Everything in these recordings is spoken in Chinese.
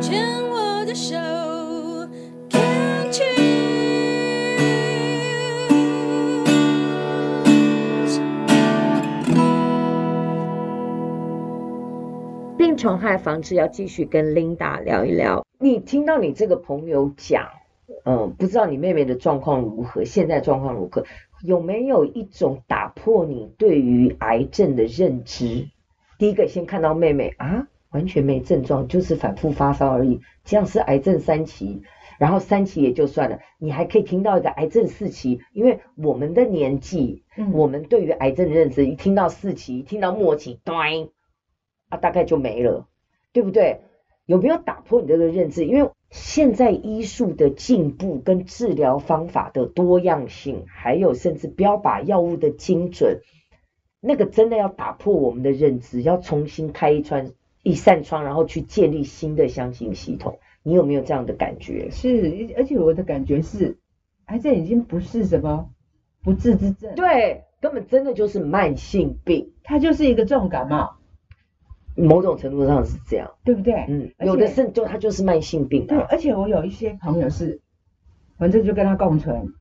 牵我的手，Can't you？病虫害防治要继续跟 Linda 聊一聊。你听到你这个朋友讲，嗯，不知道你妹妹的状况如何，现在状况如何？有没有一种打破你对于癌症的认知？第一个，先看到妹妹啊，完全没症状，就是反复发烧而已，这样是癌症三期，然后三期也就算了，你还可以听到一个癌症四期，因为我们的年纪，嗯、我们对于癌症的认知，一听到四期，一听到末期，对，啊，大概就没了，对不对？有没有打破你这个认知？因为现在医术的进步跟治疗方法的多样性，还有甚至标靶药物的精准，那个真的要打破我们的认知，要重新开一窗一扇窗，然后去建立新的相信系统。你有没有这样的感觉？是，而且我的感觉是，癌症已经不是什么不治之症，对，根本真的就是慢性病，它就是一个重感冒。某种程度上是这样，对不对？嗯，有的是就它就是慢性病。对，而且我有一些朋友是，反正就跟他共存，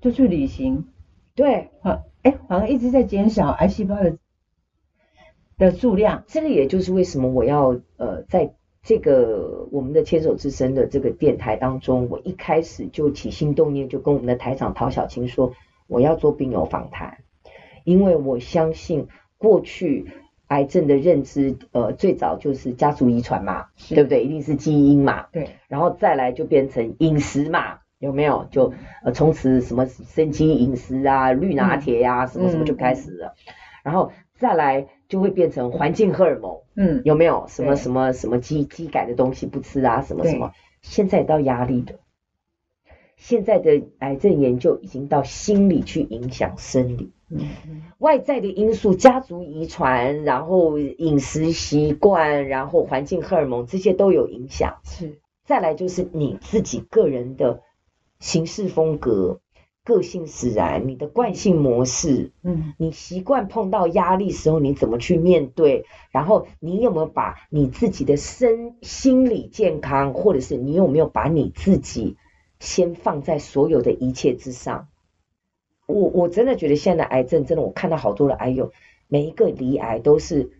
就去旅行，对，好，哎，好像一直在减少癌细胞的的数量。这个也就是为什么我要呃，在这个我们的牵手之声的这个电台当中，我一开始就起心动念，就跟我们的台长陶小青说，我要做病友访谈，因为我相信过去。癌症的认知，呃，最早就是家族遗传嘛，对不对？一定是基因嘛，对。然后再来就变成饮食嘛，有没有？就呃，从此什么生机饮食啊，绿拿铁呀、啊，什么什么就开始了。嗯、然后再来就会变成环境荷尔蒙，嗯，有没有？什么什么什么基基改的东西不吃啊，什么什么？现在到压力的，现在的癌症研究已经到心理去影响生理。嗯，外在的因素，家族遗传，然后饮食习惯，然后环境荷尔蒙，这些都有影响。是，再来就是你自己个人的行事风格、个性使然，你的惯性模式，嗯，你习惯碰到压力时候你怎么去面对？然后你有没有把你自己的身心理健康，或者是你有没有把你自己先放在所有的一切之上？我我真的觉得现在的癌症真的，我看到好多的癌友，每一个离癌都是，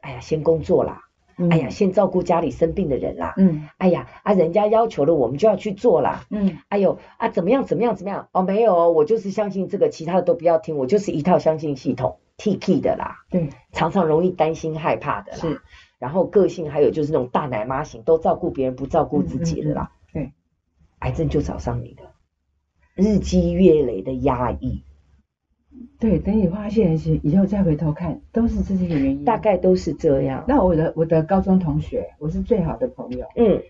哎呀，先工作啦，嗯、哎呀，先照顾家里生病的人啦，嗯，哎呀，啊，人家要求了，我们就要去做啦，嗯，哎呦，啊，怎么样，怎么样，怎么样？哦，没有，我就是相信这个，其他的都不要听，我就是一套相信系统，T K 的啦，对，常常容易担心害怕的啦，是，然后个性还有就是那种大奶妈型，都照顾别人不照顾自己的啦，对、嗯嗯嗯，癌症就找上你了。日积月累的压抑，对，等你发现以后再回头看，都是这些原因，大概都是这样。那我的我的高中同学，我是最好的朋友，嗯，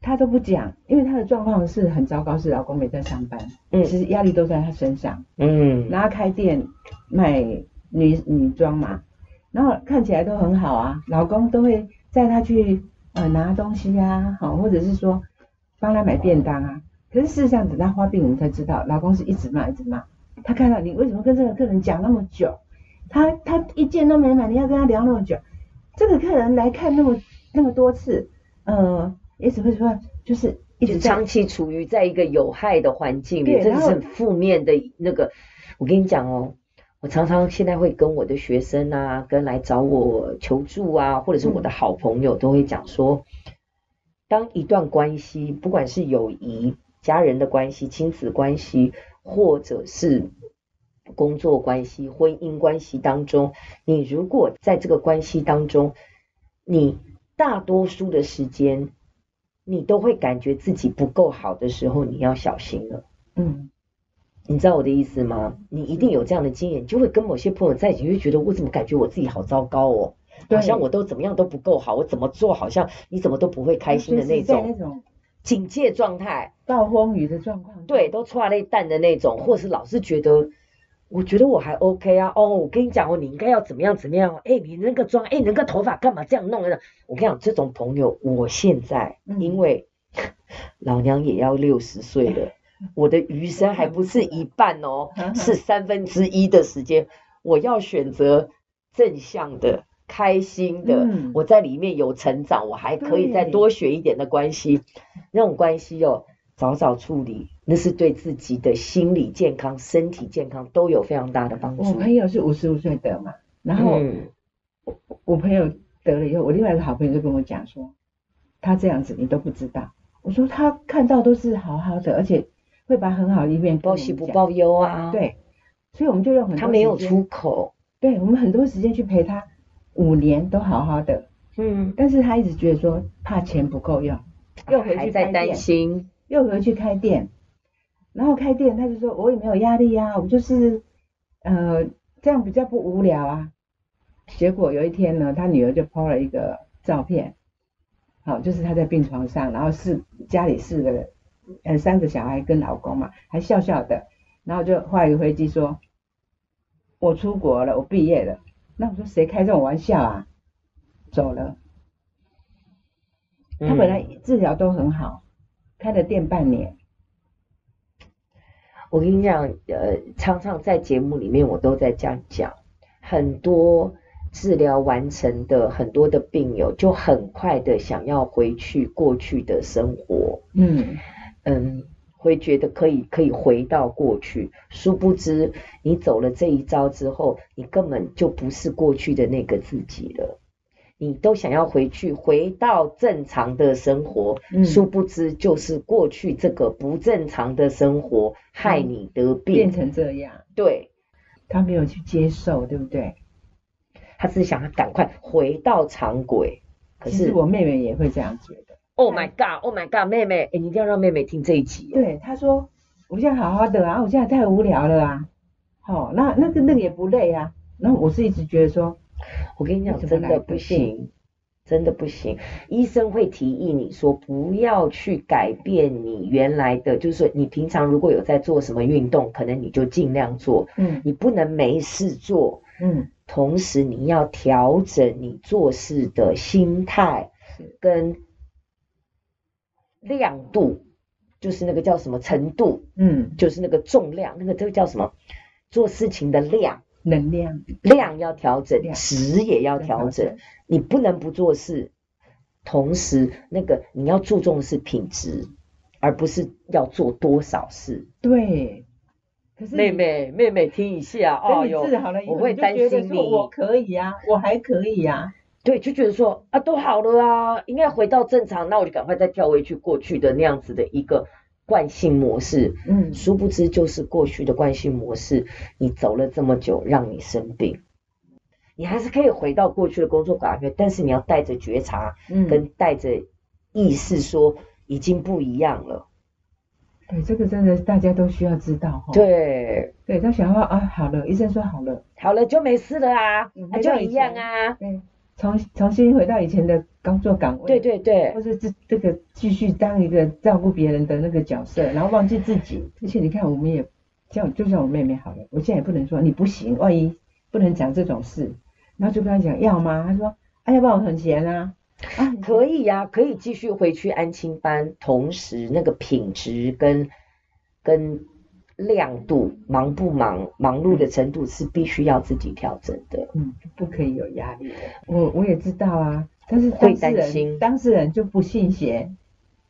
他都不讲，因为他的状况是很糟糕，是老公没在上班，嗯，其实压力都在他身上，嗯，然后开店卖女女装嘛，然后看起来都很好啊，老公都会带他去呃拿东西啊，好，或者是说帮他买便当啊。可是事实上，等他发病，我们才知道，老公是一直骂，一直骂。他看到你为什么跟这个客人讲那么久，他他一件都没买，你要跟他聊那么久。这个客人来看那么那么多次，呃，也只会说就是一直长期处于在一个有害的环境里，这是很负面的那个。我跟你讲哦，我常常现在会跟我的学生啊，跟来找我求助啊，或者是我的好朋友，都会讲说，当一段关系，不管是友谊。家人的关系、亲子关系，或者是工作关系、婚姻关系当中，你如果在这个关系当中，你大多数的时间，你都会感觉自己不够好的时候，你要小心了。嗯，你知道我的意思吗？你一定有这样的经验，就会跟某些朋友在一起，就会觉得我怎么感觉我自己好糟糕哦，好像我都怎么样都不够好，我怎么做好像你怎么都不会开心的那种。警戒状态，暴风雨的状况，对，都剉咧等的那种，或是老是觉得，我觉得我还 OK 啊，哦，我跟你讲哦，你应该要怎么样怎么样，哎，你那个妆，哎，你那个头发干嘛这样弄的？我跟你讲，这种朋友，我现在因为 老娘也要六十岁了，我的余生还不是一半哦，是三分之一的时间，我要选择正向的。开心的，嗯、我在里面有成长，我还可以再多学一点的关系，那种关系哦，早早处理，那是对自己的心理健康、身体健康都有非常大的帮助。我朋友是五十五岁得嘛，然后我朋友得了以后，我另外一个好朋友就跟我讲说，他这样子你都不知道。我说他看到都是好好的，而且会把很好的一面报喜不报忧啊。对，所以我们就用很多，他没有出口，对我们很多时间去陪他。五年都好好的，嗯，但是他一直觉得说怕钱不够用，又回去开店，还在担心，又回去开店，然后开店他就说我也没有压力啊，我就是呃这样比较不无聊啊。结果有一天呢，他女儿就 po 了一个照片，好，就是他在病床上，然后是家里四个呃三个小孩跟老公嘛，还笑笑的，然后就画一个飞机说，我出国了，我毕业了。那我说谁开这种玩笑啊？走了。他本来治疗都很好，嗯、开了店半年。我跟你讲，呃，常常在节目里面我都在这样讲，很多治疗完成的很多的病友就很快的想要回去过去的生活。嗯嗯。会觉得可以可以回到过去，殊不知你走了这一招之后，你根本就不是过去的那个自己了。你都想要回去，回到正常的生活，嗯、殊不知就是过去这个不正常的生活害你得病，变成这样。对，他没有去接受，对不对？他是想要赶快回到常轨。可是我妹妹也会这样觉得。Oh my god! Oh my god! 妹妹，哎，你一定要让妹妹听这一集。对，她说，我现在好好的啊，我现在太无聊了啊。好，那那个那个也不累啊。然后我是一直觉得说，我跟你讲，真的不行，真的不行。医生会提议你说，不要去改变你原来的，就是说你平常如果有在做什么运动，可能你就尽量做。嗯。你不能没事做。嗯。同时，你要调整你做事的心态跟。亮度就是那个叫什么程度，嗯，就是那个重量，那个这个叫什么？做事情的量，能量，量要调整，值也要调整。你不能不做事，同时那个你要注重的是品质，而不是要做多少事。对，可是妹妹妹妹听一下哦，你治好了，我会担心你，我可以呀，我还可以呀。对，就觉得说啊，都好了啊，应该回到正常，那我就赶快再跳回去过去的那样子的一个惯性模式。嗯，殊不知就是过去的惯性模式，你走了这么久，让你生病。你还是可以回到过去的工作岗位，但是你要带着觉察，嗯，跟带着意识说已经不一样了。对，这个真的大家都需要知道哈。对，对他想要啊，好了，医生说好了，好了就没事了啊，那、嗯、就一样啊。对。重重新回到以前的工作岗位，对对对，或者这这个继续当一个照顾别人的那个角色，然后忘记自己。而且你看，我们也像就像我妹妹好了，我现在也不能说你不行，万一不能讲这种事，然后就跟他讲要吗？他说哎要不然我很闲啊，啊可以呀、啊，可以继续回去安亲班，同时那个品质跟跟。亮度，忙不忙，忙碌的程度是必须要自己调整的。嗯，不可以有压力的。我我也知道啊，但是会担心，当事人就不信邪，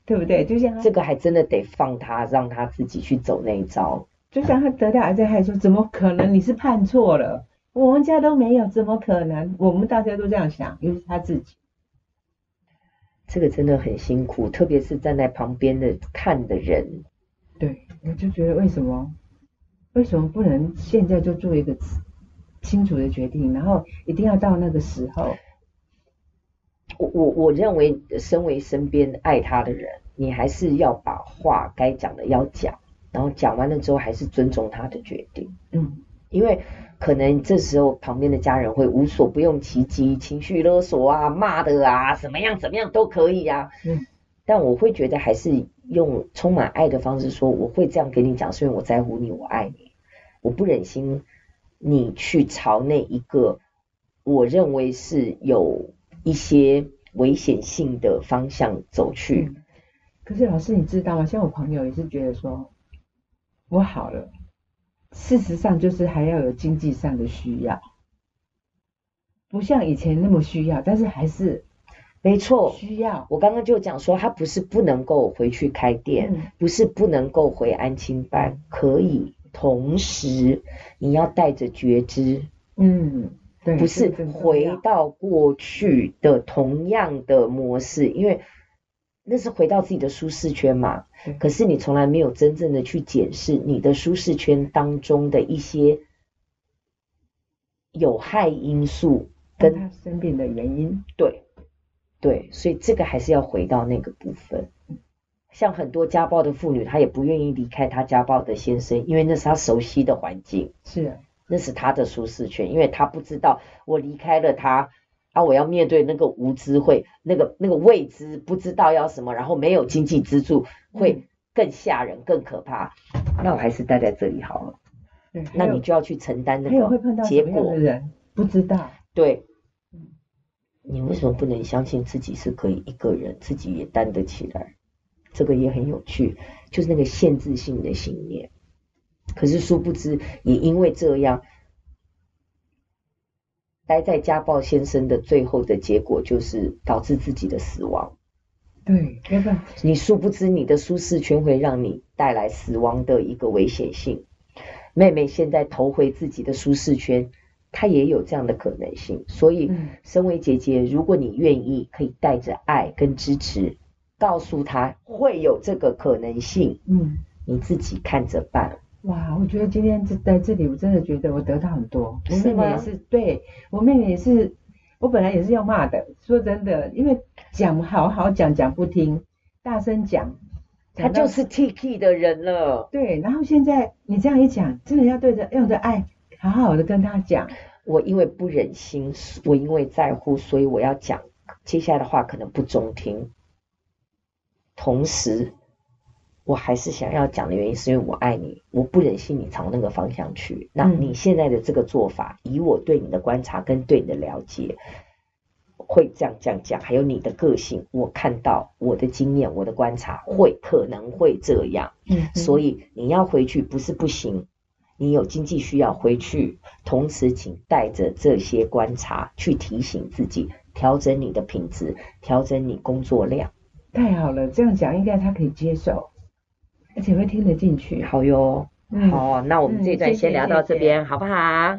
对不对？就像这个还真的得放他，让他自己去走那一招。就像他得到癌症，还说怎么可能？你是判错了，我们家都没有，怎么可能？我们大家都这样想，尤其他自己。这个真的很辛苦，特别是站在旁边的看的人。对，我就觉得为什么，为什么不能现在就做一个清楚的决定，然后一定要到那个时候？我我我认为，身为身边爱他的人，你还是要把话该讲的要讲，然后讲完了之后，还是尊重他的决定。嗯，因为可能这时候旁边的家人会无所不用其极，情绪勒索啊、骂的啊，怎么样怎么样都可以啊。嗯，但我会觉得还是。用充满爱的方式说，我会这样跟你讲，是因为我在乎你，我爱你，我不忍心你去朝那一个我认为是有一些危险性的方向走去。可是老师，你知道吗？像我朋友也是觉得说，我好了，事实上就是还要有经济上的需要。不像以前那么需要，但是还是没错需要。我刚刚就讲说，他不是不能够回去开店，嗯、不是不能够回安亲班，可以。同时，你要带着觉知，嗯，对，不是回到过去的同样的模式，因为那是回到自己的舒适圈嘛。可是你从来没有真正的去检视你的舒适圈当中的一些有害因素跟他生病的原因。对，对，所以这个还是要回到那个部分。像很多家暴的妇女，她也不愿意离开她家暴的先生，因为那是她熟悉的环境，是啊，那是她的舒适圈，因为她不知道我离开了他，啊，我要面对那个无知会，那个那个未知，不知道要什么，然后没有经济支柱，会更吓人、更可怕。那我还是待在这里好了。对，那你就要去承担那个结果。人不知道。对。你为什么不能相信自己是可以一个人，自己也担得起来？这个也很有趣，就是那个限制性的信念。可是殊不知，也因为这样，待在家暴先生的最后的结果，就是导致自己的死亡。对，要不然你殊不知，你的舒适圈会让你带来死亡的一个危险性。妹妹现在投回自己的舒适圈，她也有这样的可能性。所以，身为姐姐，如果你愿意，可以带着爱跟支持。告诉他会有这个可能性，嗯，你自己看着办。哇，我觉得今天在这里，我真的觉得我得到很多。我妹妹也是，对，我妹妹也是，我本来也是要骂的，说真的，因为讲好好讲讲不听，大声讲，他就是 T K 的人了。对，然后现在你这样一讲，真的要对着用着爱，好好的跟他讲。我因为不忍心，我因为在乎，所以我要讲，接下来的话可能不中听。同时，我还是想要讲的原因，是因为我爱你，我不忍心你朝那个方向去。那你现在的这个做法，以我对你的观察跟对你的了解，会这样这样讲，还有你的个性，我看到我的经验，我的观察会可能会这样。嗯，所以你要回去不是不行，你有经济需要回去，同时请带着这些观察去提醒自己，调整你的品质，调整你工作量。太好了，这样讲应该他可以接受，而且会听得进去。好哟，嗯、好，那我们这一段先聊到这边，嗯、谢谢谢谢好不好？